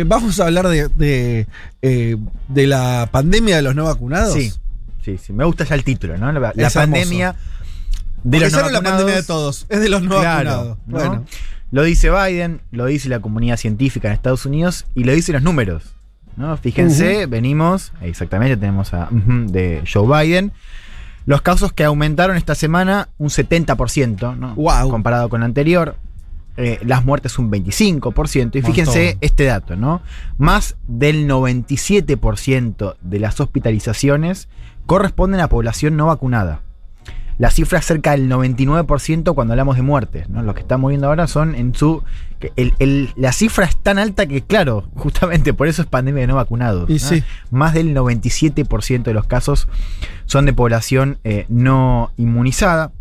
Eh, vamos a hablar de, de, eh, de la pandemia de los no vacunados. Sí, sí, sí. Me gusta ya el título, ¿no? La, pandemia de Porque los no es la vacunados. pandemia de todos, es de los no Claro, vacunados. ¿no? Bueno, Lo dice Biden, lo dice la comunidad científica en Estados Unidos y lo dicen los números. ¿no? Fíjense, venimos, exactamente, tenemos a de Joe Biden. Los casos que aumentaron esta semana un 70%, ¿no? Guau. comparado con la anterior. Eh, las muertes un 25%. Y fíjense Montón. este dato, ¿no? Más del 97% de las hospitalizaciones corresponden a población no vacunada. La cifra es cerca del 99% cuando hablamos de muertes. ¿no? Los que están muriendo ahora son en su. que el- el- la cifra es tan alta que, claro, justamente por eso es pandemia de no vacunados. Y ¿no? sí. Más del 97% de los casos son de población eh, no inmunizada.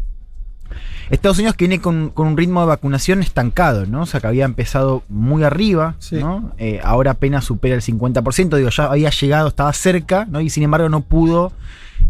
Estados Unidos que viene con, con un ritmo de vacunación estancado, ¿no? O sea, que había empezado muy arriba, Sí. ¿no? Eh, ahora apenas supera el 50%, digo, ya había llegado, estaba cerca, ¿no? Y sin embargo no pudo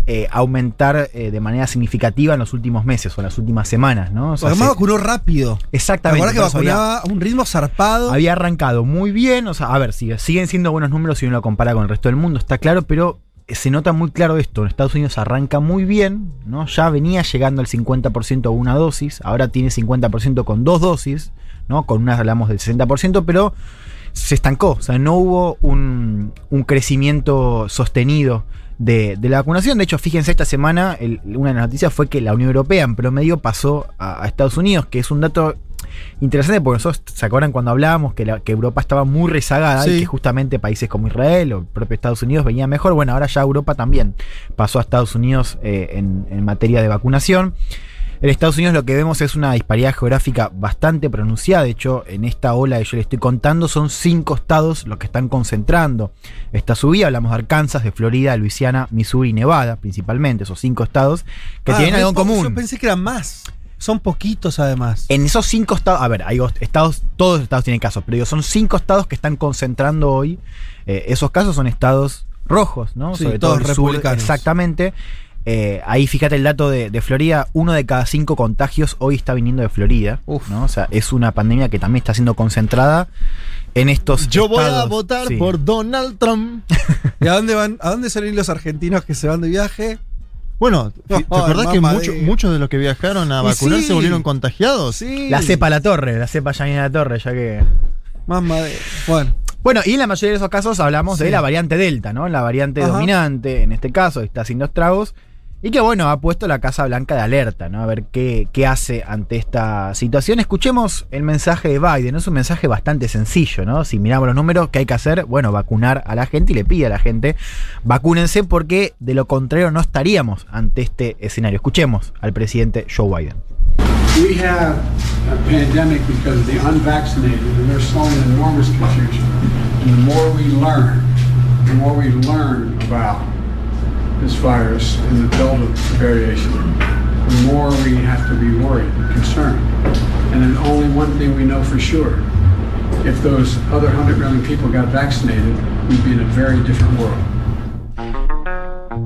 eh, aumentar eh, de manera significativa en los últimos meses o en las últimas semanas, ¿no? O sea, además se- vacunó rápido. ¿Te exactamente. acuerdas que había- vacunaba a un ritmo zarpado? había arrancado muy bien, o sea, a ver, sigue- siguen siendo buenos números si uno lo compara con el resto del mundo, está claro, pero se nota muy claro esto. En Estados Unidos arranca muy bien, ¿no? Ya venía llegando al 50% a una dosis, ahora tiene 50% con dos dosis, ¿no? Con una hablamos del 60%, pero se estancó, o sea, no hubo un, un crecimiento sostenido de, de la vacunación. De hecho, fíjense, esta semana una de las noticias fue que la Unión Europea en promedio pasó a, a Estados Unidos, que es un dato interesante porque nosotros, ¿se acuerdan cuando hablábamos que, la- que Europa estaba muy rezagada y que justamente países como Israel o el propio Estados Unidos venían mejor? Bueno, ahora ya Europa también pasó a Estados Unidos eh, en, en materia de vacunación. En Estados Unidos lo que vemos es una disparidad geográfica bastante pronunciada. De hecho, en esta ola que yo le estoy contando, son cinco estados los que están concentrando esta subida. Hablamos de Arkansas, de Florida, Luisiana, Missouri y Nevada, principalmente, esos cinco estados que Ah, tienen algo en común. Yo pensé que eran más. Son poquitos además. En esos cinco estados, a ver, hay os- estados, todos los estados tienen casos, pero digo, son cinco estados que están concentrando hoy. eh, esos casos son estados rojos, ¿no? Sí, Sobre todos todo sur, republicanos. exactamente. Eh, ahí fíjate el dato de, de Florida, uno de cada cinco contagios hoy está viniendo de Florida, Uf. ¿no? O sea, es una pandemia que también está siendo concentrada en estos Yo voy a votar Sí. por Donald Trump. ¿Y a dónde van? ¿A dónde salen los argentinos que se van de viaje? Bueno, ¿te acordás que mucho- de- muchos de los que viajaron a Y vacunar sí. se volvieron contagiados? Sí. La cepa la torre, la cepa ya viene a la torre, ya que... Mamá de. Bueno. Bueno, y en la mayoría de esos casos hablamos Sí. de la variante Delta, ¿no? La variante Ajá. dominante, en este caso, está haciendo estragos. Y que bueno, ha puesto la Casa Blanca de alerta, ¿no? A ver qué, qué hace ante esta situación. Escuchemos el mensaje de Biden. Es un mensaje bastante sencillo, ¿no? Si miramos los números, ¿qué hay que hacer? Bueno, vacunar a la gente y le pide a la gente, vacúnense porque de lo contrario no estaríamos ante este escenario. Escuchemos al presidente Joe Biden. We have a pandemic because of the unvaccinated, and enormous confusion. And the more we learn, the this virus and the Delta variation, the more we have to be worried and concerned. And then only one thing we know for sure. If those other 100 million people got vaccinated, we'd be in a very different world.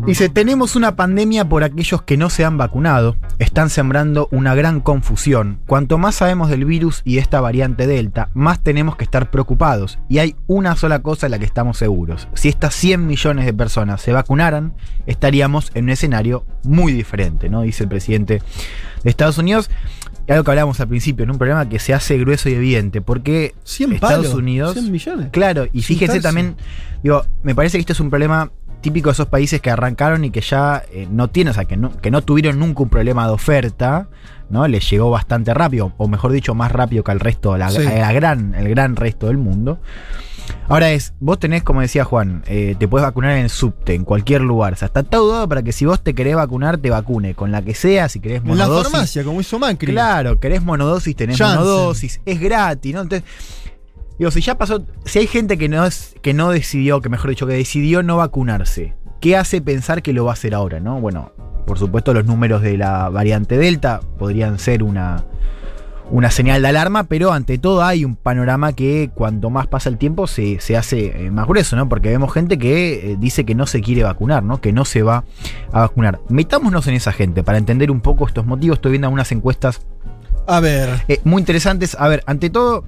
Dice, tenemos una pandemia por aquellos que no se han vacunado. Están sembrando una gran confusión. Cuanto más sabemos del virus y de esta variante Delta, más tenemos que estar preocupados. Y hay una sola cosa en la que estamos seguros. Si estas 100 millones de personas se vacunaran, estaríamos en un escenario muy diferente, ¿no? Dice el presidente de Estados Unidos. Algo que hablábamos al principio, en un problema que se hace grueso y evidente, porque 100 Estados palos, Unidos... 100 millones. Claro, y fíjense también, digo, me parece que este es un problema típico de esos países que arrancaron y que ya eh, no tienen, o sea, que no, que no tuvieron nunca un problema de oferta, ¿no? Les llegó bastante rápido, o mejor dicho, más rápido que al resto, la, Sí. la gran, el gran resto del mundo. Ahora es, vos tenés, como decía Juan, eh, te puedes vacunar en el subte, en cualquier lugar. O sea, está todo dado para que si vos te querés vacunar, te vacune. Con la que sea, si querés En la monodosis. farmacia, como hizo Macri. Claro, querés monodosis, tenés Janssen. monodosis, es gratis, ¿no? Entonces, Digo, si ya pasó, si hay gente que no, es, que no decidió, que mejor dicho, que decidió no vacunarse, ¿qué hace pensar que lo va a hacer ahora, no? Bueno, por supuesto los números de la variante Delta podrían ser una, una señal de alarma, pero ante todo hay un panorama que cuanto más pasa el tiempo se, se hace eh, más grueso, ¿no? Porque vemos gente que eh, dice que no se quiere vacunar, ¿no? Que no se va a vacunar. Metámonos en esa gente para entender un poco estos motivos. Estoy viendo algunas encuestas A ver. eh, muy interesantes. A ver, ante todo,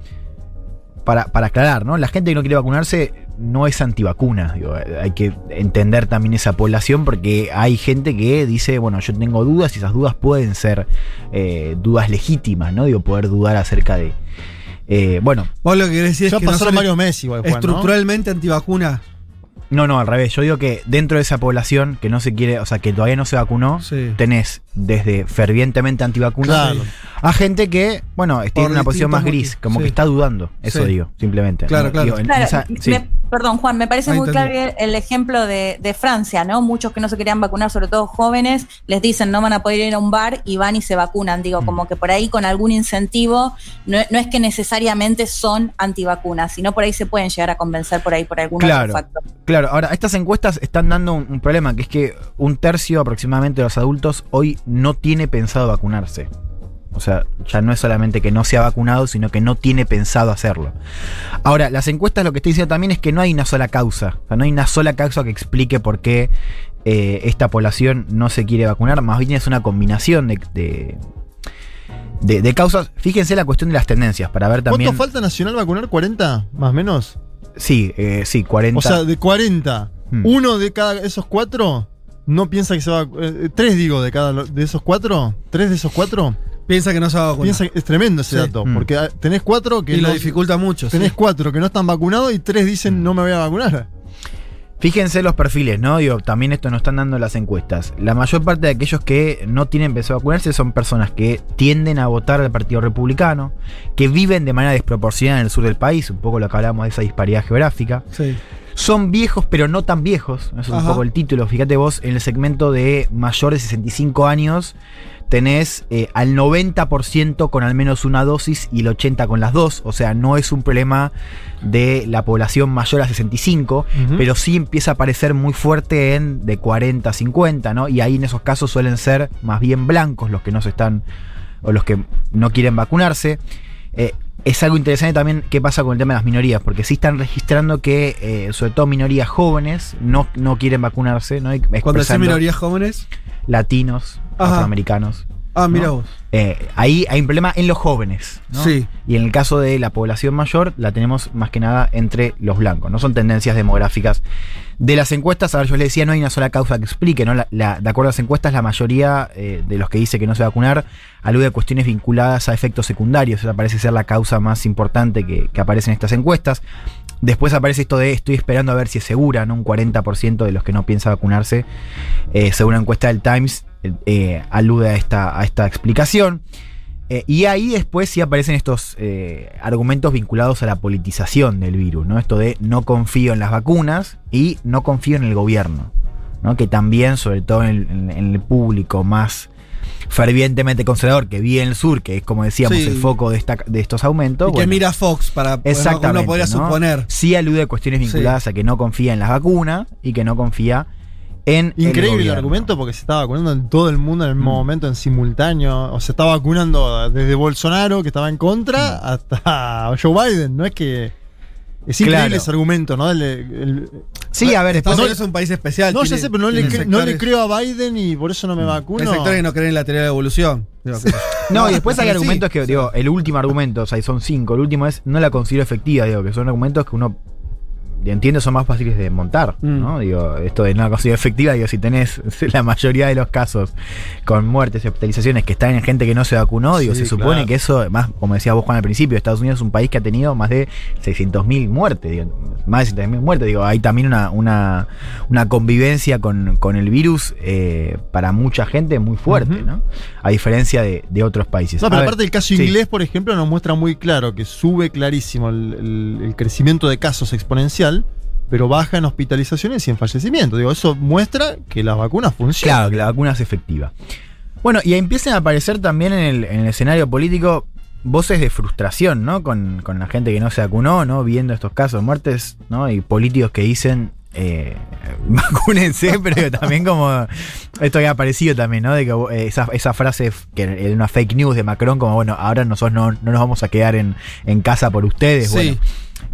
para, para aclarar, ¿no? La gente que no quiere vacunarse no es antivacuna. Digo, hay que entender también esa población porque hay gente que dice, bueno, yo tengo dudas y esas dudas pueden ser eh, dudas legítimas, ¿no? Digo, poder dudar acerca de. eh, bueno, Vos lo que querés decir es que pasaron varios meses igual, Juan, ¿no? estructuralmente antivacuna. no, no, al revés. Yo digo que dentro de esa población que no se quiere, o sea, que todavía no se vacunó, Sí. tenés desde fervientemente antivacunas Claro. a gente que, bueno, está en Por una posición más gris, motivos. como Sí. que está dudando. Eso Sí. digo, simplemente. Claro, ¿no? claro. Digo, en Claro, esa- sí. me- perdón, Juan, me parece Ahí muy entendí. claro el, ejemplo de, de Francia, ¿no? Muchos que no se querían vacunar, sobre todo jóvenes, les dicen no van a poder ir a un bar y van y se vacunan. Digo, Mm. como que por ahí con algún incentivo, no, no es que necesariamente son antivacunas, sino por ahí se pueden llegar a convencer por ahí por algún Claro. otro factor. Claro, ahora, estas encuestas están dando un, un problema, que es que un tercio aproximadamente de los adultos hoy no tiene pensado vacunarse. O sea, ya no es solamente que no se ha vacunado, sino que no tiene pensado hacerlo. Ahora, las encuestas lo que estoy diciendo también es que no hay una sola causa. O sea, no hay una sola causa que explique por qué eh, esta población no se quiere vacunar. Más bien es una combinación de, de, de- de causas. Fíjense la cuestión de las tendencias, para ver también. ¿Cuánto falta Nacional vacunar? ¿40? ¿Más o menos? Sí, eh, sí, 40. O sea, de 40, Hmm. uno de cada esos cuatro no piensa que se va a eh, Tres digo de cada de esos cuatro. ¿Tres de esos cuatro? Piensa que no se va a vacunar. Piensa que es tremendo ese Sí. dato. Hmm. Porque ah, tenés cuatro que y lo no- dificulta mucho. Tenés sí. cuatro que no están vacunados y tres dicen no me voy a vacunar. Fíjense los perfiles, ¿no? Digo, también esto nos están dando las encuestas. La mayor parte de aquellos que no tienen pensado vacunarse son personas que tienden a votar al Partido Republicano, que viven de manera desproporcionada en el sur del país, un poco lo que hablamos de esa disparidad geográfica. Sí. Son viejos, pero no tan viejos. Eso es un Ajá. poco el título. Fíjate vos, en el segmento de mayor de 65 años, tenés eh, al 90% con al menos una dosis y el 80% con las dos. O sea, no es un problema de la población mayor a 65, Ujú. pero sí empieza a aparecer muy fuerte en de 40 a 50, ¿no? Y ahí en esos casos suelen ser más bien blancos los que no se están, o los que no quieren vacunarse. Eh, es algo interesante también qué pasa con el tema de las minorías, porque sí están registrando que, eh, sobre todo minorías jóvenes, no, no quieren vacunarse, ¿no? Cuando expresando minorías jóvenes. Latinos, Ajá. afroamericanos. Ah, mira ¿no? vos. Eh, ahí hay un problema en los jóvenes. ¿no? Sí. Y en el caso de la población mayor, la tenemos más que nada entre los blancos. No son tendencias demográficas de las encuestas. A ver, yo les decía, no hay una sola causa que explique. ¿no? La- la- de acuerdo a las encuestas, la mayoría eh, de los que dice que no se va a vacunar alude a cuestiones vinculadas a efectos secundarios. Esa parece ser la causa más importante que, que aparece en estas encuestas. Después aparece esto de estoy esperando a ver si es segura, ¿no? Un 40% de los que no piensa vacunarse, eh, según una encuesta del Times, eh, eh, alude a esta, a esta explicación. Eh, y ahí después sí aparecen estos eh, argumentos vinculados a la politización del virus, ¿no? Esto de no confío en las vacunas y no confío en el gobierno, ¿no? Que también, sobre todo en el, en- en el público más fervientemente conservador que vive en el sur, que es como decíamos Sí. el foco de, esta- de estos aumentos. y que mira Fox para Exactamente. uno podría ¿no? suponer. Sí alude a cuestiones Sí. vinculadas a que no confía en las vacunas y que no confía en. Increíble el, argumento porque se está vacunando en todo el mundo en el mismo Mm. momento, en simultáneo. O se está vacunando desde Bolsonaro, que estaba en contra, Mm. hasta Joe Biden. No es que. Es increíble Claro. ese argumento, ¿no? El- el- Sí, a ver, Estados. Unidos es un país especial. no, ya tiene- sé, pero no le, no le creo a Biden y por eso no me vacuno. Hay sectores que no creen en la teoría de la evolución. No, y después hay Sí, argumentos que, sí. digo, el último argumento, o sea, son cinco. El último es, no la considero efectiva, digo, que son argumentos que uno entiende son más fáciles de montar, Mm. ¿no? Digo, esto de no la considero efectiva, digo, si tenés la mayoría de los casos con muertes y hospitalizaciones que están en gente que no se vacunó, digo, Sí, se supone claro. que eso, más, como decía vos, Juan, al principio, Estados Unidos es un país que ha tenido más de 600.000 muertes, digo, más de 600.000 muertes, digo, hay también una, una, una convivencia con, con el virus eh, para mucha gente muy fuerte. ¿no? A diferencia de, de otros países. No, A pero ver, aparte el caso sí. inglés, por ejemplo, nos muestra muy claro que sube clarísimo el, el- el crecimiento de casos exponencial, pero baja en hospitalizaciones y en fallecimientos. Digo, eso muestra que las vacunas funcionan. Claro, que la vacuna es efectiva. Bueno, y empiezan a aparecer también en el, en el escenario político voces de frustración, ¿no? Con, con la gente que no se vacunó, ¿no? Viendo estos casos de muertes, ¿no? Y políticos que dicen, eh, vacúnense, pero también como esto había aparecido también, ¿no? De que eh, esa, esa frase que era una fake news de Macron, como bueno, ahora nosotros no, no nos vamos a quedar en, en casa por ustedes. Sí. Bueno,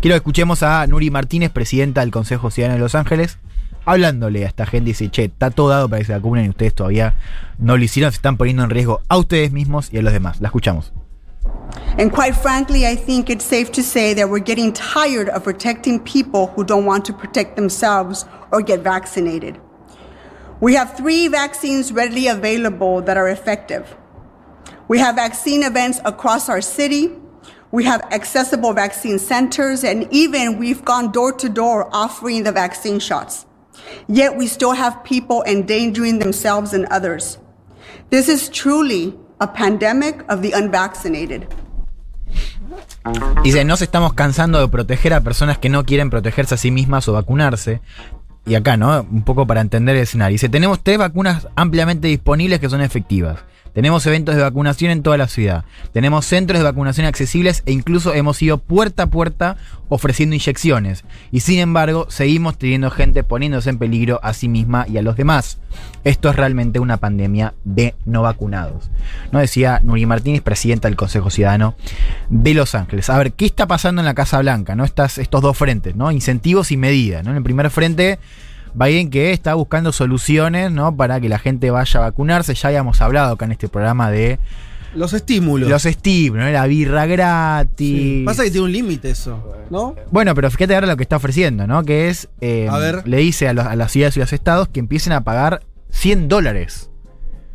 quiero que escuchemos a Nuri Martínez, presidenta del Consejo Ciudadano de Los Ángeles, hablándole a esta gente y dice, che, está todo dado para que se vacunen y ustedes todavía no lo hicieron, se están poniendo en riesgo a ustedes mismos y a los demás. La escuchamos. And quite frankly, I think it's safe to say that we're getting tired of protecting people who don't want to protect themselves or get vaccinated. We have three vaccines readily available that are effective. We have vaccine events across our city. We have accessible vaccine centers, and even we've gone door to door offering the vaccine shots. Yet we still have people endangering themselves and others. This is truly a pandemic of the unvaccinated. Dice, nos estamos cansando de proteger a personas que no quieren protegerse a sí mismas o vacunarse. Y acá, ¿no? Un poco para entender el escenario. Dice, tenemos tres vacunas ampliamente disponibles que son efectivas. Tenemos eventos de vacunación en toda la ciudad. Tenemos centros de vacunación accesibles e incluso hemos ido puerta a puerta ofreciendo inyecciones. Y sin embargo, seguimos teniendo gente poniéndose en peligro a sí misma y a los demás. Esto es realmente una pandemia de no vacunados. ¿No? Decía Nuri Martínez, presidenta del Consejo Ciudadano de Los Ángeles. A ver, ¿qué está pasando en la Casa Blanca? ¿no? Estas, estos dos frentes, ¿no? Incentivos y medidas. ¿no? En el primer frente. Biden que está buscando soluciones, ¿no? Para que la gente vaya a vacunarse. Ya habíamos hablado acá en este programa de Los estímulos. los estímulos, ¿no? La birra gratis. Sí. Pasa que tiene un límite eso, ¿no? Bueno, pero fíjate ahora lo que está ofreciendo, ¿no? Que es, eh, A ver. le dice a, los- a las ciudades y los estados que empiecen a pagar 100 dólares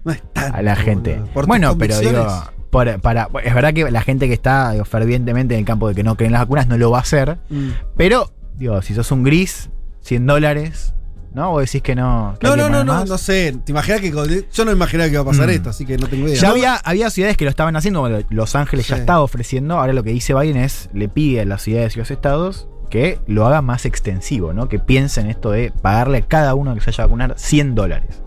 No es tanto, a la gente. Bueno, pero digo, para, es verdad que la gente que está digo, fervientemente en el campo de que no creen las vacunas no lo va a hacer, Mm. pero, digo, si sos un gris, 100 dólares, ¿no? Vos decís que no. que No, no, no, no, no sé. ¿Te imaginas que yo no imaginaba que iba a pasar Mm. esto, así que no tengo idea. Ya No, había, había ciudades que lo estaban haciendo, bueno, Los Ángeles ya Sí. estaba ofreciendo, ahora lo que dice Biden es, le pide a las ciudades y los estados que lo haga más extensivo, ¿no? Que piensen esto de pagarle a cada uno que se haya a vacunar 100 dólares.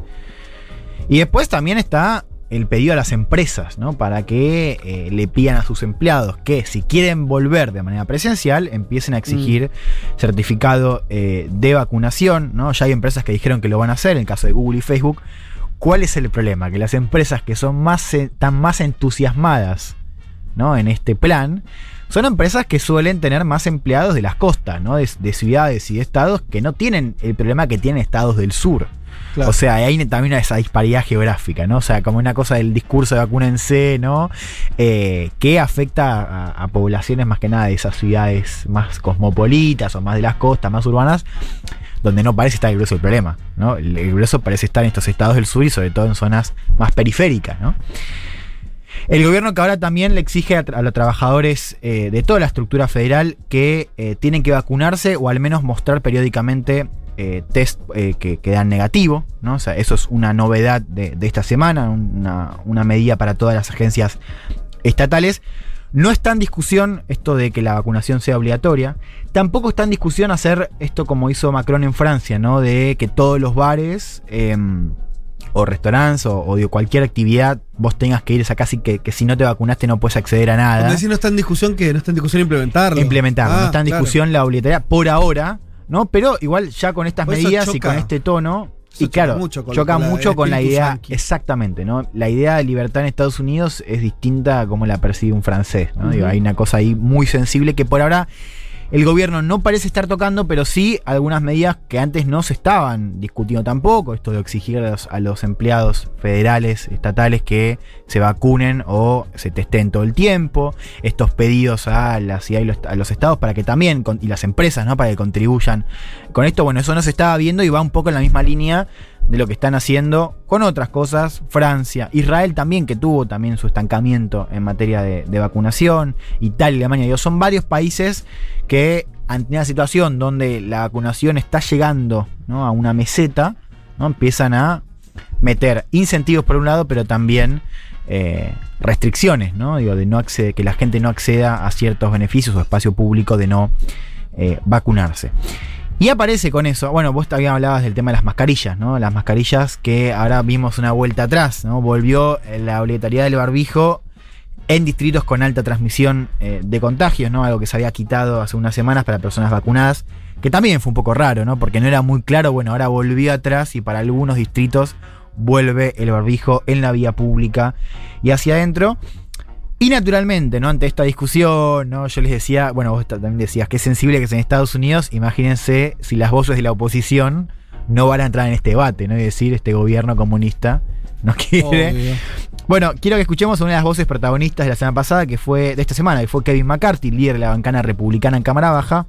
Y después también está el pedido a las empresas, ¿no? Para que eh, le pidan a sus empleados que si quieren volver de manera presencial, empiecen a exigir certificado eh, de vacunación, ¿no? Ya hay empresas que dijeron que lo van a hacer, en el caso de Google y Facebook. ¿Cuál es el problema? Que las empresas que son más, eh, están más entusiasmadas ¿no? en este plan son empresas que suelen tener más empleados de las costas, ¿no? de, de ciudades y de estados que no tienen el problema que tienen estados del sur. Claro. O sea, hay también esa disparidad geográfica, ¿no? O sea, como una cosa del discurso de vacúnense, ¿no? Eh, que afecta a, a poblaciones más que nada de esas ciudades más cosmopolitas o más de las costas, más urbanas, donde no parece estar el grueso del problema, ¿no? El, el grueso parece estar en estos estados del sur y sobre todo en zonas más periféricas, ¿no? El gobierno que ahora también le exige a, los trabajadores eh, de toda la estructura federal que eh, tienen que vacunarse o al menos mostrar periódicamente eh, test que, que dan negativo, ¿no? O sea, eso es una novedad de, de esta semana, una, una medida para todas las agencias estatales. No está en discusión esto de que la vacunación sea obligatoria. Tampoco está en discusión hacer esto como hizo Macron en Francia, ¿no? De que todos los bares em, o restaurantes o, cualquier actividad vos tengas que ir a casi que, que si no te vacunaste no puedes acceder a nada. Cuando decís no está en discusión que no está en discusión implementarlo. Implementarlo. no Ah, está en claro. discusión la obligatoriedad por ahora, ¿no? Pero igual ya con estas medidas y con este tono. Eso Y claro, choca mucho con- choca con la- mucho el con la espíritu idea, yanqui. exactamente, ¿no? La idea de libertad en Estados Unidos es distinta a como la percibe un francés, ¿no? Digo, hay una cosa ahí muy sensible que por ahora el gobierno no parece estar tocando, pero sí algunas medidas que antes no se estaban discutiendo tampoco, esto de exigir a los, empleados federales, estatales que se vacunen o se testen todo el tiempo, estos pedidos a la y los, a los estados para que también, y las empresas, ¿no? Para que contribuyan con esto, bueno, eso no se estaba viendo y va un poco en la misma línea de lo que están haciendo con otras cosas, Francia, Israel también, que tuvo también su estancamiento en materia de, vacunación, Italia, Alemania, son varios países que ante una situación donde la vacunación está llegando ¿no? a una meseta, ¿no? empiezan a meter incentivos por un lado, pero también eh, restricciones, ¿no? Digo, de no acceder, que la gente no acceda a ciertos beneficios o espacio público de no eh, vacunarse. Y aparece con eso, bueno, vos también hablabas del tema de las mascarillas, ¿no? Las mascarillas que ahora vimos una vuelta atrás, ¿no? Volvió la obligatoriedad del barbijo en distritos con alta transmisión eh, de contagios, ¿no? Algo que se había quitado hace unas semanas para personas vacunadas, que también fue un poco raro, ¿no? Porque no era muy claro, bueno, ahora volvió atrás y para algunos distritos vuelve el barbijo en la vía pública y hacia adentro. Y naturalmente, ¿no? Ante esta discusión, ¿no? Yo les decía, bueno, vos también decías que es sensible que es en Estados Unidos, imagínense si las voces de la oposición no van a entrar en este debate, ¿no? Y decir, este gobierno comunista no quiere. Obvio. Bueno, quiero que escuchemos a una de las voces protagonistas de la semana pasada, que fue de esta semana, que fue Kevin McCarthy, líder de la bancana republicana en Cámara Baja,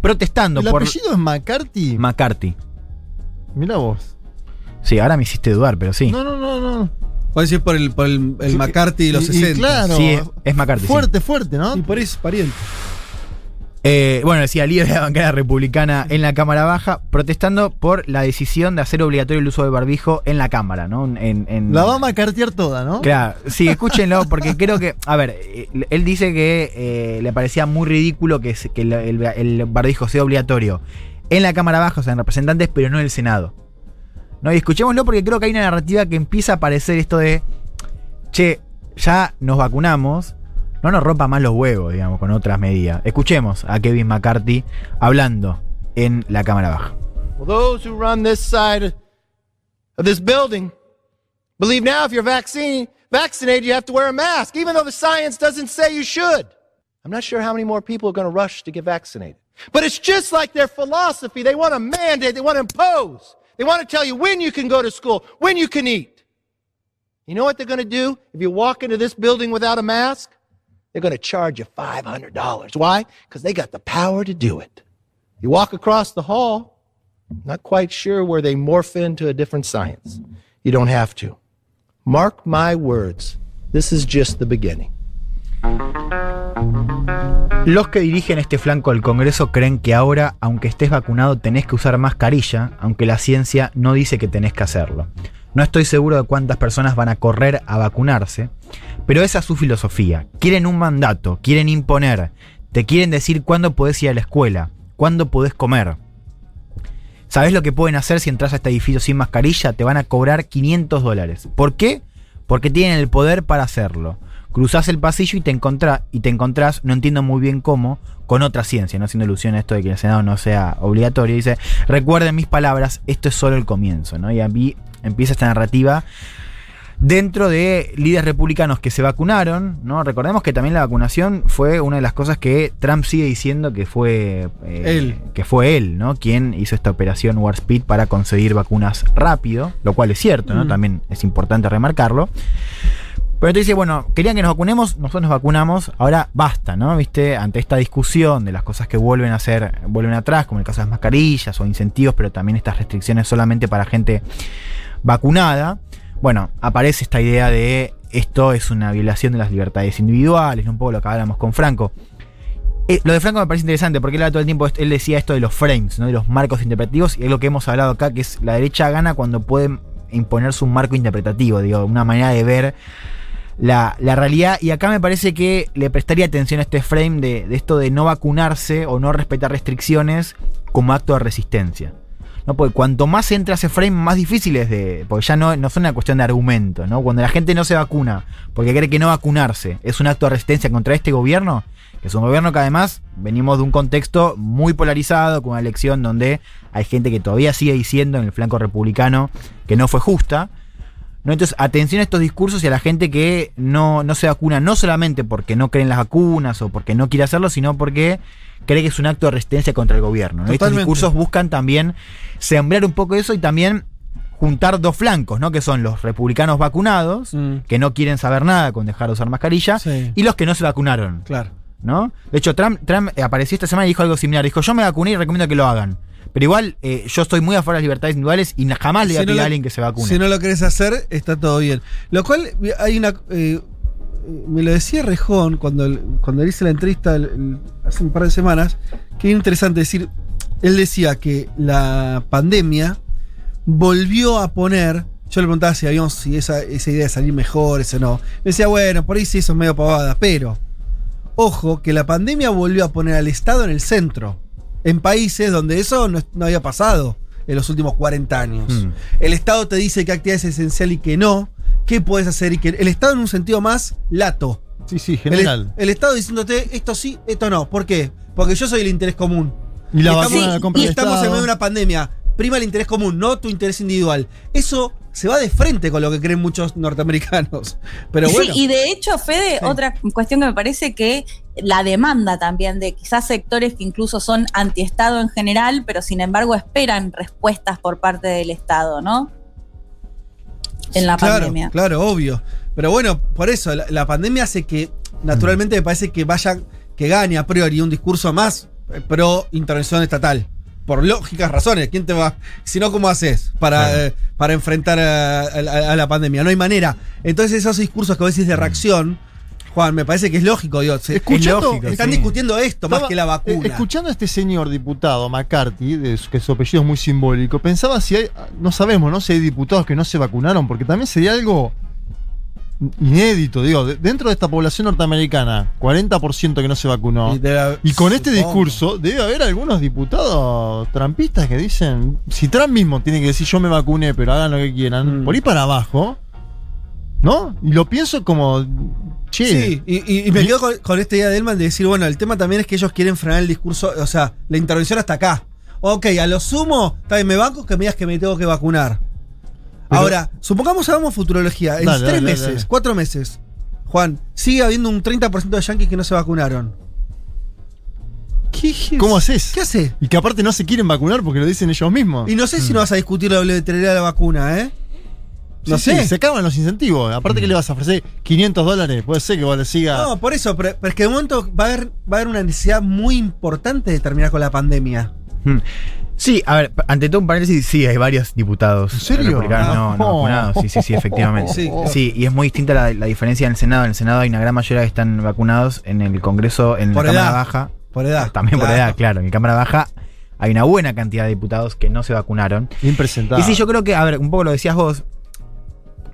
protestando ¿El por apellido es McCarthy? McCarthy. Mira vos. Sí, ahora me hiciste dudar, pero sí. No, no, no, no. Puede decir por el, por el, el Sí, McCarthy de los y- y 60. claro. Sí, es, es McCarthy. sí. Fuerte, fuerte, ¿no? Y por eso es pariente. Eh, bueno, decía líder de la bancada republicana en la Cámara Baja, protestando por la decisión de hacer obligatorio el uso del barbijo en la Cámara, ¿no? En, en- La va a macartear toda, ¿no? Claro, sí, escúchenlo, porque creo que, a ver, eh, él dice que eh, le parecía muy ridículo que, se- que el, el- el barbijo sea obligatorio en la Cámara Baja, o sea, en representantes, pero no en el Senado. ¿No? Y escuchémoslo porque creo que hay una narrativa que empieza a aparecer esto de, che, ya nos vacunamos, no nos rompa más los huevos, digamos, con otras medidas. Escuchemos a Kevin McCarthy hablando en la Cámara Baja. Well, those who run this side of this building believe now if you're vaccine, vaccinated, you have to wear a mask, even though the science doesn't say you should. I'm not sure how many more people are going to rush to get vaccinated. But it's just like their philosophy. They want to mandate, they want to impose. They want to tell you when you can go to school, when you can eat. You know what they're going to do if you walk into this building without a mask? They're going to charge you $500. Why? Because they got the power to do it. You walk across the hall, not quite sure where they morph into a different science. You don't have to. Mark my words. This is just the beginning. Los que dirigen este flanco del Congreso creen que ahora, aunque estés vacunado, tenés que usar mascarilla, aunque la ciencia no dice que tenés que hacerlo. No estoy seguro de cuántas personas van a correr a vacunarse, pero esa es su filosofía. Quieren un mandato, quieren imponer, te quieren decir cuándo podés ir a la escuela, cuándo podés comer. ¿Sabés lo que pueden hacer si entras a este edificio sin mascarilla? Te van a cobrar 500 dólares. ¿Por qué? Porque tienen el poder para hacerlo. Cruzás el pasillo y te, encontrá- y te encontrás, no entiendo muy bien cómo, con otra ciencia, no haciendo ilusión a esto de que el Senado no sea obligatorio. Dice, recuerden mis palabras, esto es solo el comienzo. ¿no? Y a mí empieza esta narrativa dentro de líderes republicanos que se vacunaron, ¿no? Recordemos que también la vacunación fue una de las cosas que Trump sigue diciendo que fue eh, Él. que fue él, ¿no? Quien hizo esta operación Warp Speed para conseguir vacunas rápido, lo cual es cierto, ¿no? Mm. También es importante remarcarlo. Pero entonces dice, bueno, querían que nos vacunemos, nosotros nos vacunamos, ahora basta, ¿no? ¿Viste? Ante esta discusión de las cosas que vuelven a ser, vuelven atrás, como el caso de las mascarillas o incentivos, pero también estas restricciones solamente para gente vacunada. Bueno, aparece esta idea de esto es una violación de las libertades individuales, un poco lo que hablamos con Franco. Eh, lo de Franco me parece interesante porque él todo el tiempo, él decía esto de los frames, ¿no? de los marcos interpretativos, y es lo que hemos hablado acá, que es la derecha gana cuando puede imponerse un marco interpretativo, digo, una manera de ver la, la realidad. Y acá me parece que le prestaría atención a este frame de, de esto de no vacunarse o no respetar restricciones como acto de resistencia. ¿no? Porque cuanto más entra ese frame, más difícil es de. Porque ya no, no es una cuestión de argumento, ¿no? Cuando la gente no se vacuna porque cree que no vacunarse es un acto de resistencia contra este gobierno, que es un gobierno que además venimos de un contexto muy polarizado, con una elección donde hay gente que todavía sigue diciendo en el flanco republicano que no fue justa. ¿No? Entonces, atención a estos discursos y a la gente que no, no se vacuna, no solamente porque no cree en las vacunas o porque no quiere hacerlo, sino porque cree que es un acto de resistencia contra el gobierno. ¿no? Estos discursos buscan también sembrar un poco eso y también juntar dos flancos, ¿no? Que son los republicanos vacunados, Mm. que no quieren saber nada con dejar de usar mascarilla, Sí. y los que no se vacunaron. Claro. ¿no? De hecho, Trump, Trump apareció esta semana y dijo algo similar. Dijo, yo me vacuné y recomiendo que lo hagan. Pero igual, eh, yo estoy muy a favor de las libertades individuales y jamás le voy a Si pedir a alguien que se vacune. Si no lo querés hacer, está todo bien. Lo cual, hay una. eh, me lo decía Rejón cuando, cuando le hice la entrevista el- el- hace un par de semanas, que es interesante decir. Él decía que la pandemia volvió a poner. Yo le preguntaba si habíamos si esa, esa idea de salir mejores o no. Me decía, bueno, por ahí sí eso es medio pavada, pero. Ojo, que la pandemia volvió a poner al Estado en el centro. En países donde eso no, no había pasado en los últimos 40 años. Mm. El Estado te dice qué actividad es esencial y qué no, qué puedes hacer y qué. El Estado en un sentido más lato, Sí, sí, general. el Estado diciéndote esto sí, esto no. ¿Por qué? Porque yo soy el interés común. Y la Y vacuna estamos, la compra y estamos en medio de una pandemia. Prima el interés común, no tu interés individual. Eso se va de frente con lo que creen muchos norteamericanos. Pero bueno. Sí, y de hecho, Fede, Sí. otra cuestión que me parece que la demanda también de quizás sectores que incluso son antiestado en general, pero sin embargo esperan respuestas por parte del Estado, ¿no? En la claro, pandemia. Claro, obvio. Pero bueno, por eso, la, la pandemia hace que, naturalmente, me parece que vaya, que gane a priori un discurso más pro intervención estatal. Por lógicas razones. ¿Quién te va? Si no, ¿cómo haces para, Claro. eh, para enfrentar a, a- a la pandemia? No hay manera. Entonces, esos discursos que vos decís de reacción, Juan, me parece que es lógico. Digo, se- Escuchando- lógico, están sí. discutiendo esto más que la eh, vacuna. escuchando a este señor diputado McCarthy, de su- que su apellido es muy simbólico, pensaba si hay, no sabemos, ¿no? Si hay diputados que no se vacunaron, porque también sería algo inédito, digo, de- dentro de esta población norteamericana, 40% que no se vacunó. Y con este discurso debe haber algunos diputados trampistas que dicen, si Trump mismo tiene que decir yo me vacuné, pero hagan lo que quieran, Mm. por ahí para abajo, ¿no? Y lo pienso como, che, Sí, y, me quedo con, con esta idea de Elman de decir, bueno, el tema también es que ellos quieren frenar el discurso, o sea, la intervención hasta acá. Ok, a lo sumo, bien, me banco que me digas que me tengo que vacunar. Pero- Ahora, supongamos hagamos futurología. En Dale, tres dale, meses, dale. cuatro meses, Juan, sigue habiendo un 30% de yanquis que no se vacunaron. ¿Qué, ¿cómo haces? ¿Qué hace? Y que aparte no se quieren vacunar porque lo dicen ellos mismos. Y no sé si Mm. no vas a discutir la obligatoriedad de la vacuna, ¿eh? No Sí, sé. sí, se acaban los incentivos. Aparte que le vas a ofrecer 500 dólares, puede ser que vos le sigas. No, por eso, pero, pero es que de momento va a, haber, va a haber una necesidad muy importante de terminar con la pandemia. Hmm. Sí, a ver, ante todo un paréntesis, sí, hay varios diputados ¿En serio? republicanos no, no Ah. vacunados. Sí, sí, sí, efectivamente. Sí. Sí, y es muy distinta la, la diferencia en el Senado. En el Senado hay una gran mayoría que están vacunados. En el Congreso, en Por la Cámara. Baja, Por edad. también por edad, claro. En la Cámara Baja hay una buena cantidad de diputados que no se vacunaron. Impresentable. Y sí, yo creo que, a ver, un poco lo decías vos,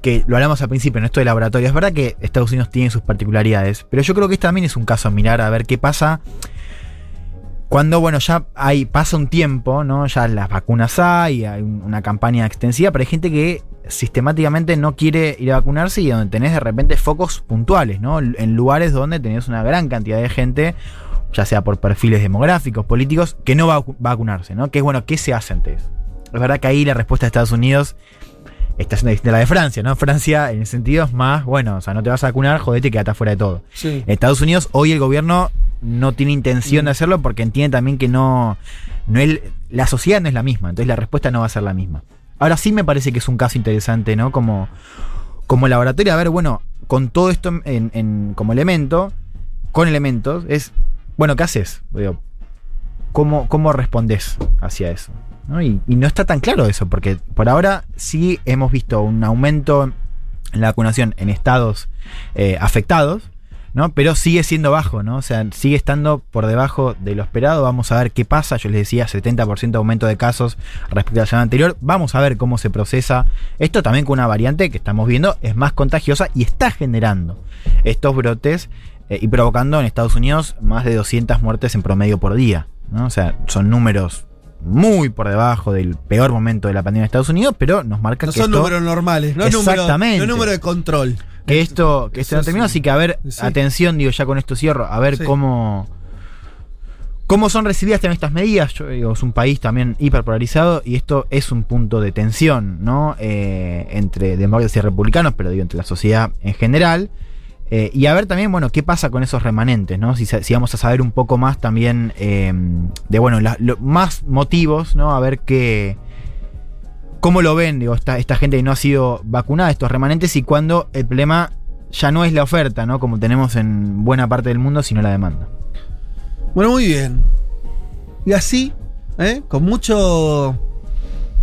que lo hablamos al principio en esto de laboratorio. Es verdad que Estados Unidos tiene sus particularidades, pero yo creo que este también es un caso a mirar a ver qué pasa cuando, bueno, ya hay, pasa un tiempo, ¿no? Ya las vacunas hay, hay un- una campaña extensiva, pero hay gente que sistemáticamente no quiere ir a vacunarse y donde tenés de repente focos puntuales, ¿no? En lugares donde tenés una gran cantidad de gente, ya sea por perfiles demográficos, políticos, que no va a vacu- vacunarse, ¿no? Que es bueno, ¿qué se hace antes? Es verdad que ahí la respuesta de Estados Unidos está siendo distinta a la de Francia, ¿no? Francia, en el sentido, es más, bueno, o sea, no te vas a vacunar, jodete y quedate fuera de todo. Sí. Estados Unidos, hoy el gobierno no tiene intención de hacerlo porque entiende también que no, no es- la sociedad no es la misma, entonces la respuesta no va a ser la misma. Ahora sí me parece que es un caso interesante, ¿no? Como, como laboratorio, a ver, bueno, con todo esto en, en- como elemento, con elementos, es, bueno, ¿qué haces? Digo, ¿cómo, ¿Cómo respondes hacia eso? Y, no está tan claro eso, porque por ahora sí hemos visto un aumento en la vacunación en estados eh, afectados, ¿no? Pero sigue siendo bajo, ¿no? O sea, sigue estando por debajo de lo esperado. Vamos a ver qué pasa. Yo les decía, 70% de aumento de casos respecto a la semana anterior. Vamos a ver cómo se procesa esto también con una variante que estamos viendo es más contagiosa y está generando estos brotes eh, y provocando en Estados Unidos más de 200 muertes en promedio por día, ¿no? O sea, son números muy por debajo del peor momento de la pandemia de Estados Unidos, pero nos marca No que son esto- números normales, no es número, Exactamente. no número de control. que esto, que esto no terminó, sí. así que a ver, Sí. atención, digo, ya con esto cierro, a ver Sí. cómo. ¿Cómo son recibidas también estas medidas? Yo digo, es un país también hiperpolarizado y esto es un punto de tensión, ¿no? Eh, entre demócratas y republicanos, pero digo, entre la sociedad en general. Eh, y a ver también, bueno, qué pasa con esos remanentes, ¿no? Si, vamos a saber un poco más también eh, de, bueno, la- más motivos, ¿no? A ver qué. ¿Cómo lo ven, digo, esta, esta gente que no ha sido vacunada, estos remanentes, y cuando el problema ya no es la oferta, ¿no? Como tenemos en buena parte del mundo, sino la demanda. Bueno, muy bien. Y así, ¿eh? con mucho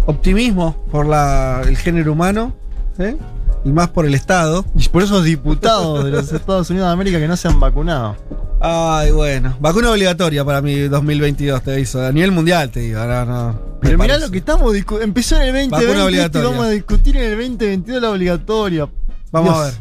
optimismo por la, el género humano, ¿eh? Y más por el Estado. Y por esos diputados de los Estados Unidos de América que no se han vacunado. Ay, bueno. Vacuna obligatoria para mi 2022, te aviso. A nivel mundial, te digo. Ahora no. Pero mirá parece. lo que estamos discutiendo. Empezó en el Vacuna 2020 y vamos a discutir en el 2022 la obligatoria. Vamos a ver.